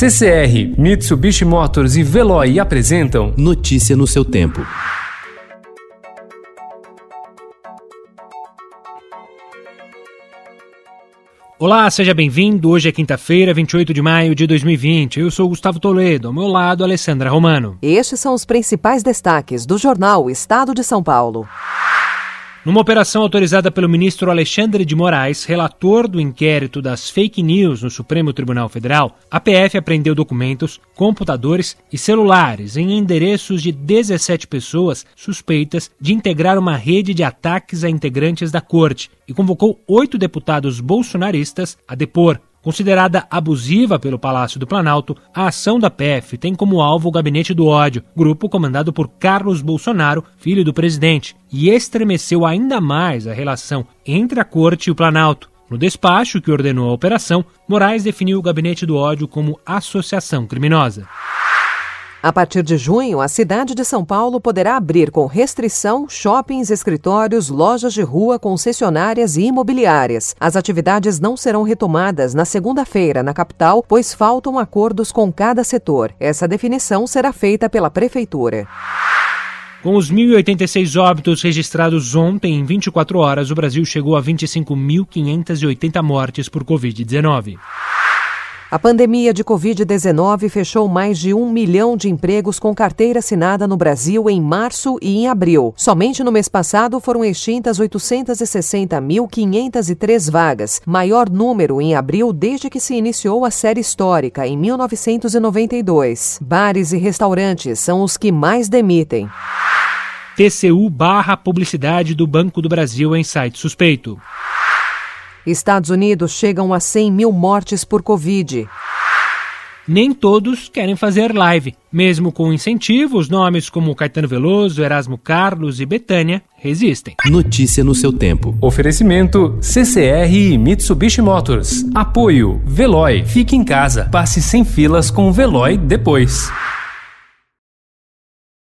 CCR, Mitsubishi Motors e Veloy apresentam Notícia no seu tempo. Olá, seja bem-vindo. Hoje é quinta-feira, 28 de maio de 2020. Eu sou Gustavo Toledo, ao meu lado, Alessandra Romano. Estes são os principais destaques do jornal Estado de São Paulo. Numa operação autorizada pelo ministro Alexandre de Moraes, relator do inquérito das fake news no Supremo Tribunal Federal, a PF apreendeu documentos, computadores e celulares em endereços de 17 pessoas suspeitas de integrar uma rede de ataques a integrantes da corte e convocou oito deputados bolsonaristas a depor. Considerada abusiva pelo Palácio do Planalto, a ação da PF tem como alvo o Gabinete do Ódio, grupo comandado por Carlos Bolsonaro, filho do presidente, e estremeceu ainda mais a relação entre a Corte e o Planalto. No despacho que ordenou a operação, Moraes definiu o Gabinete do Ódio como associação criminosa. A partir de junho, a cidade de São Paulo poderá abrir com restrição shoppings, escritórios, lojas de rua, concessionárias e imobiliárias. As atividades não serão retomadas na segunda-feira na capital, pois faltam acordos com cada setor. Essa definição será feita pela Prefeitura. Com os 1.086 óbitos registrados ontem em 24 horas, o Brasil chegou a 25.580 mortes por Covid-19. A pandemia de Covid-19 fechou mais de um milhão de empregos com carteira assinada no Brasil em março e em abril. Somente no mês passado foram extintas 860.503 vagas, maior número em abril desde que se iniciou a série histórica, em 1992. Bares e restaurantes são os que mais demitem. TCU barra publicidade do Banco do Brasil em site suspeito. Estados Unidos chegam a 100 mil mortes por Covid. Nem todos querem fazer live. Mesmo com incentivos, nomes como Caetano Veloso, Erasmo Carlos e Betânia resistem. Notícia no seu tempo. Oferecimento CCR e Mitsubishi Motors. Apoio Veloy. Fique em casa. Passe sem filas com o Veloy depois.